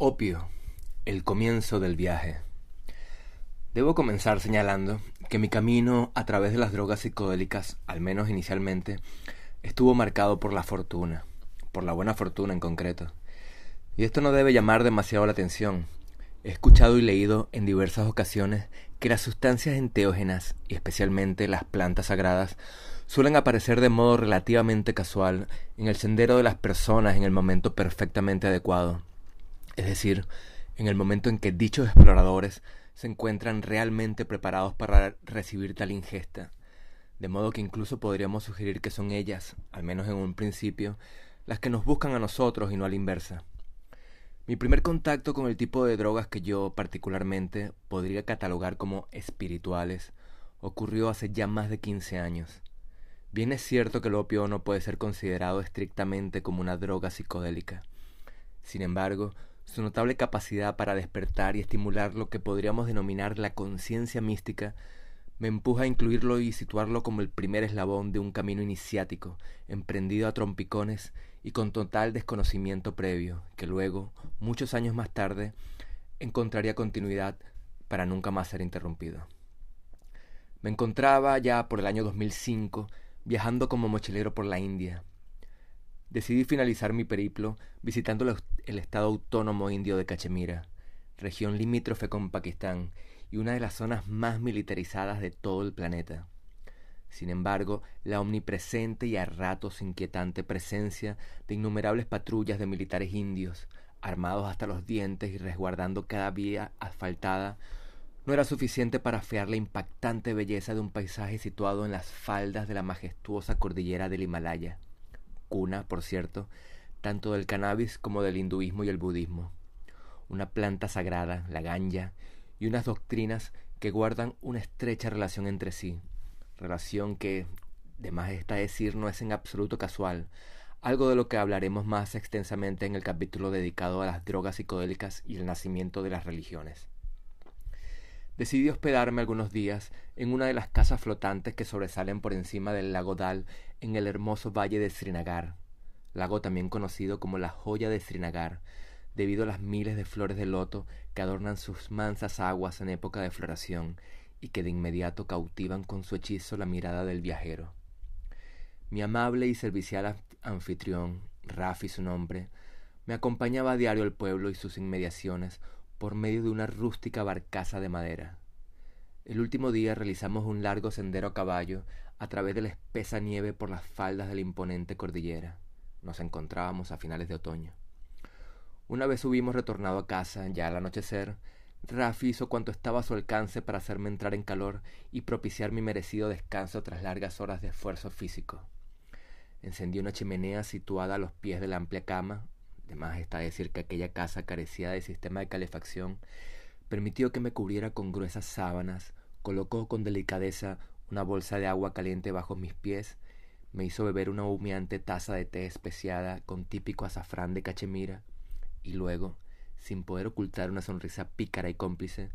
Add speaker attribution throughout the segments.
Speaker 1: Opio, el comienzo del viaje. Debo comenzar señalando que mi camino a través de las drogas psicodélicas, al menos inicialmente, estuvo marcado por la fortuna, por la buena fortuna en concreto. Y esto no debe llamar demasiado la atención. He escuchado y leído en diversas ocasiones que las sustancias enteógenas, y especialmente las plantas sagradas, suelen aparecer de modo relativamente casual en el sendero de las personas en el momento perfectamente adecuado es decir, en el momento en que dichos exploradores se encuentran realmente preparados para recibir tal ingesta, de modo que incluso podríamos sugerir que son ellas, al menos en un principio, las que nos buscan a nosotros y no a la inversa. Mi primer contacto con el tipo de drogas que yo particularmente podría catalogar como espirituales ocurrió hace ya más de quince años. Bien es cierto que el opio no puede ser considerado estrictamente como una droga psicodélica. Sin embargo, su notable capacidad para despertar y estimular lo que podríamos denominar la conciencia mística me empuja a incluirlo y situarlo como el primer eslabón de un camino iniciático, emprendido a trompicones y con total desconocimiento previo, que luego, muchos años más tarde, encontraría continuidad para nunca más ser interrumpido. Me encontraba ya por el año 2005 viajando como mochilero por la India, Decidí finalizar mi periplo visitando el estado autónomo indio de Cachemira, región limítrofe con Pakistán y una de las zonas más militarizadas de todo el planeta. Sin embargo, la omnipresente y a ratos inquietante presencia de innumerables patrullas de militares indios, armados hasta los dientes y resguardando cada vía asfaltada, no era suficiente para afear la impactante belleza de un paisaje situado en las faldas de la majestuosa cordillera del Himalaya cuna, por cierto, tanto del cannabis como del hinduismo y el budismo. Una planta sagrada, la ganja, y unas doctrinas que guardan una estrecha relación entre sí, relación que, de más está decir, no es en absoluto casual, algo de lo que hablaremos más extensamente en el capítulo dedicado a las drogas psicodélicas y el nacimiento de las religiones. Decidí hospedarme algunos días en una de las casas flotantes que sobresalen por encima del lago Dal en el hermoso valle de Srinagar, lago también conocido como la joya de Srinagar, debido a las miles de flores de loto que adornan sus mansas aguas en época de floración y que de inmediato cautivan con su hechizo la mirada del viajero. Mi amable y servicial anfitrión, Rafi su nombre, me acompañaba a diario al pueblo y sus inmediaciones por medio de una rústica barcaza de madera. El último día realizamos un largo sendero a caballo a través de la espesa nieve por las faldas de la imponente cordillera. Nos encontrábamos a finales de otoño. Una vez hubimos retornado a casa, ya al anochecer, Rafi hizo cuanto estaba a su alcance para hacerme entrar en calor y propiciar mi merecido descanso tras largas horas de esfuerzo físico. Encendió una chimenea situada a los pies de la amplia cama, Además está decir que aquella casa carecía de sistema de calefacción, permitió que me cubriera con gruesas sábanas, colocó con delicadeza una bolsa de agua caliente bajo mis pies, me hizo beber una humeante taza de té especiada con típico azafrán de cachemira, y luego, sin poder ocultar una sonrisa pícara y cómplice,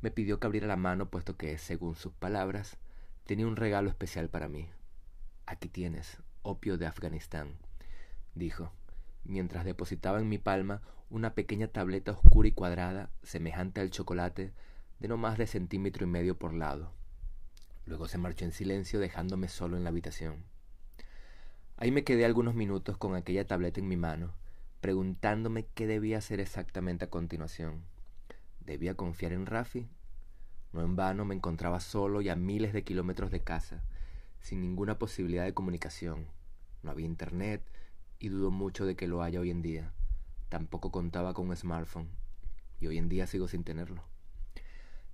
Speaker 1: me pidió que abriera la mano, puesto que, según sus palabras, tenía un regalo especial para mí. Aquí tienes, opio de Afganistán, dijo mientras depositaba en mi palma una pequeña tableta oscura y cuadrada, semejante al chocolate, de no más de centímetro y medio por lado. Luego se marchó en silencio dejándome solo en la habitación. Ahí me quedé algunos minutos con aquella tableta en mi mano, preguntándome qué debía hacer exactamente a continuación. ¿Debía confiar en Rafi? No en vano me encontraba solo y a miles de kilómetros de casa, sin ninguna posibilidad de comunicación. No había internet, y dudo mucho de que lo haya hoy en día. Tampoco contaba con un smartphone y hoy en día sigo sin tenerlo.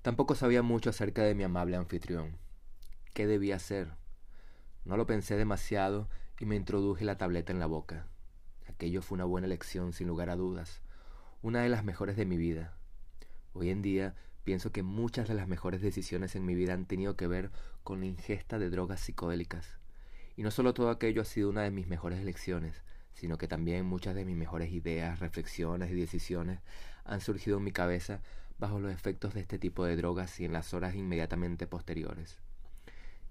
Speaker 1: Tampoco sabía mucho acerca de mi amable anfitrión. ¿Qué debía hacer? No lo pensé demasiado y me introduje la tableta en la boca. Aquello fue una buena elección, sin lugar a dudas, una de las mejores de mi vida. Hoy en día pienso que muchas de las mejores decisiones en mi vida han tenido que ver con la ingesta de drogas psicodélicas. Y no solo todo aquello ha sido una de mis mejores elecciones, sino que también muchas de mis mejores ideas, reflexiones y decisiones han surgido en mi cabeza bajo los efectos de este tipo de drogas y en las horas inmediatamente posteriores.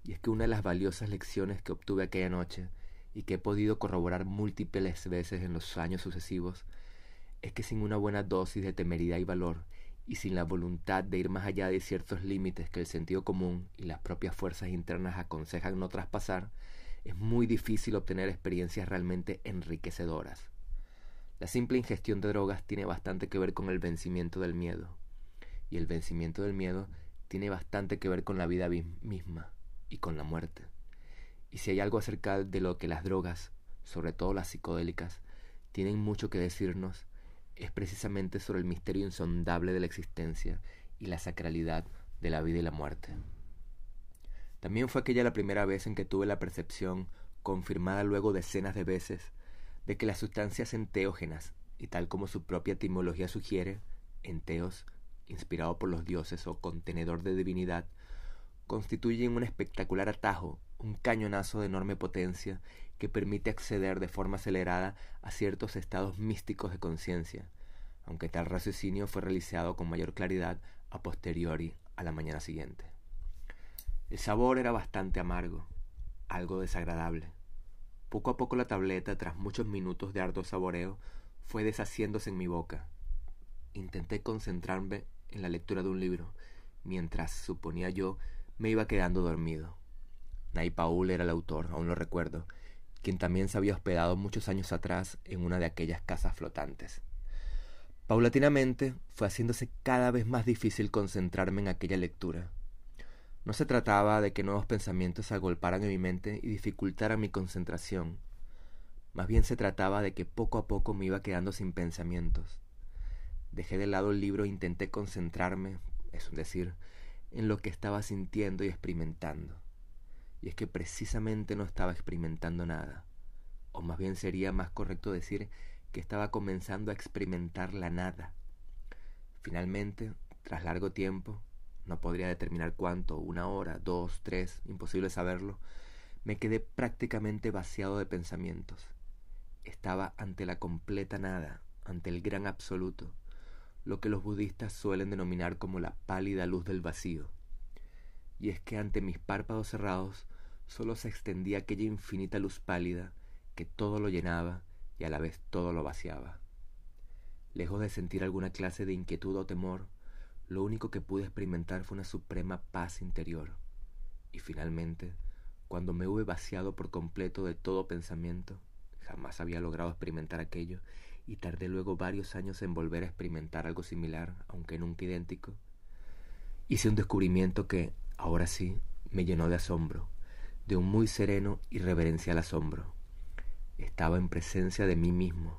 Speaker 1: Y es que una de las valiosas lecciones que obtuve aquella noche y que he podido corroborar múltiples veces en los años sucesivos es que sin una buena dosis de temeridad y valor, y sin la voluntad de ir más allá de ciertos límites que el sentido común y las propias fuerzas internas aconsejan no traspasar, es muy difícil obtener experiencias realmente enriquecedoras. La simple ingestión de drogas tiene bastante que ver con el vencimiento del miedo, y el vencimiento del miedo tiene bastante que ver con la vida misma y con la muerte. Y si hay algo acerca de lo que las drogas, sobre todo las psicodélicas, tienen mucho que decirnos, es precisamente sobre el misterio insondable de la existencia y la sacralidad de la vida y la muerte. También fue aquella la primera vez en que tuve la percepción, confirmada luego decenas de veces, de que las sustancias enteógenas, y tal como su propia etimología sugiere, enteos, inspirado por los dioses o contenedor de divinidad, constituyen un espectacular atajo, un cañonazo de enorme potencia que permite acceder de forma acelerada a ciertos estados místicos de conciencia, aunque tal raciocinio fue realizado con mayor claridad a posteriori a la mañana siguiente. El sabor era bastante amargo, algo desagradable. Poco a poco la tableta, tras muchos minutos de arduo saboreo, fue deshaciéndose en mi boca. Intenté concentrarme en la lectura de un libro, mientras, suponía yo, me iba quedando dormido. Nay Paul era el autor, aún lo recuerdo, quien también se había hospedado muchos años atrás en una de aquellas casas flotantes. Paulatinamente fue haciéndose cada vez más difícil concentrarme en aquella lectura. No se trataba de que nuevos pensamientos agolparan en mi mente y dificultaran mi concentración. Más bien se trataba de que poco a poco me iba quedando sin pensamientos. Dejé de lado el libro e intenté concentrarme, es decir, en lo que estaba sintiendo y experimentando. Y es que precisamente no estaba experimentando nada. O más bien sería más correcto decir que estaba comenzando a experimentar la nada. Finalmente, tras largo tiempo, no podría determinar cuánto, una hora, dos, tres, imposible saberlo, me quedé prácticamente vaciado de pensamientos. Estaba ante la completa nada, ante el gran absoluto, lo que los budistas suelen denominar como la pálida luz del vacío. Y es que ante mis párpados cerrados sólo se extendía aquella infinita luz pálida que todo lo llenaba y a la vez todo lo vaciaba. Lejos de sentir alguna clase de inquietud o temor, lo único que pude experimentar fue una suprema paz interior. Y finalmente, cuando me hube vaciado por completo de todo pensamiento, jamás había logrado experimentar aquello, y tardé luego varios años en volver a experimentar algo similar, aunque nunca idéntico, hice un descubrimiento que, ahora sí, me llenó de asombro, de un muy sereno y reverencial asombro estaba en presencia de mí mismo.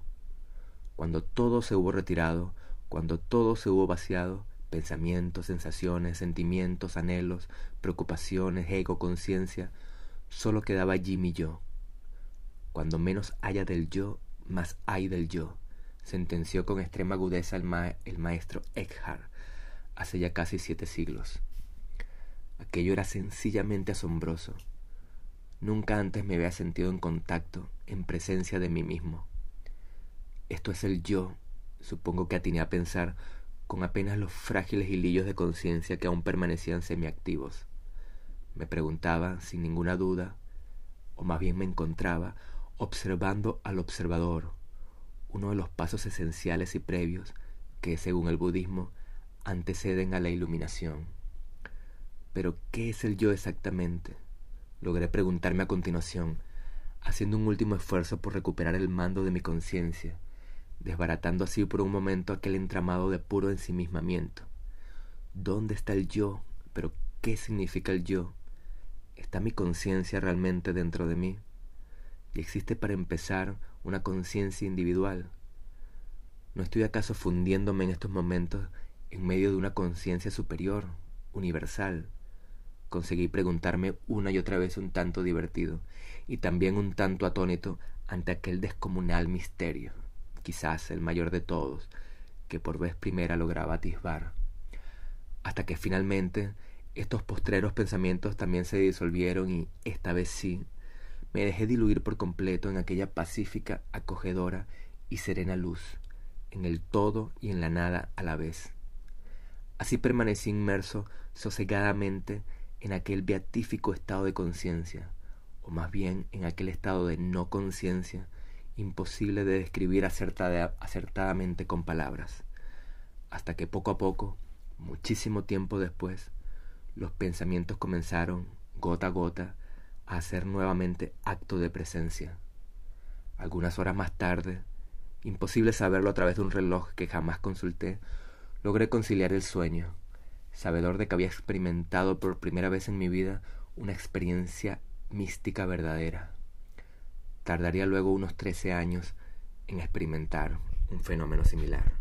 Speaker 1: Cuando todo se hubo retirado, cuando todo se hubo vaciado, pensamientos, sensaciones, sentimientos, anhelos, preocupaciones, ego, conciencia, solo quedaba mi yo. Cuando menos haya del yo, más hay del yo, sentenció con extrema agudeza el, el maestro Eckhart hace ya casi siete siglos. Aquello era sencillamente asombroso. Nunca antes me había sentido en contacto, en presencia de mí mismo. Esto es el yo, supongo que atiné a pensar, con apenas los frágiles hilillos de conciencia que aún permanecían semiactivos. Me preguntaba, sin ninguna duda, o más bien me encontraba, observando al observador, uno de los pasos esenciales y previos que, según el budismo, anteceden a la iluminación. Pero, ¿qué es el yo exactamente? logré preguntarme a continuación, haciendo un último esfuerzo por recuperar el mando de mi conciencia, desbaratando así por un momento aquel entramado de puro ensimismamiento. ¿Dónde está el yo? ¿Pero qué significa el yo? ¿Está mi conciencia realmente dentro de mí? ¿Y existe para empezar una conciencia individual? ¿No estoy acaso fundiéndome en estos momentos en medio de una conciencia superior, universal, conseguí preguntarme una y otra vez un tanto divertido y también un tanto atónito ante aquel descomunal misterio, quizás el mayor de todos, que por vez primera lograba atisbar, hasta que finalmente estos postreros pensamientos también se disolvieron y, esta vez sí, me dejé diluir por completo en aquella pacífica, acogedora y serena luz, en el todo y en la nada a la vez. Así permanecí inmerso sosegadamente en aquel beatífico estado de conciencia, o más bien en aquel estado de no conciencia, imposible de describir acertadamente con palabras, hasta que poco a poco, muchísimo tiempo después, los pensamientos comenzaron, gota a gota, a hacer nuevamente acto de presencia. Algunas horas más tarde, imposible saberlo a través de un reloj que jamás consulté, logré conciliar el sueño, sabedor de que había experimentado por primera vez en mi vida una experiencia mística verdadera. Tardaría luego unos trece años en experimentar un fenómeno similar.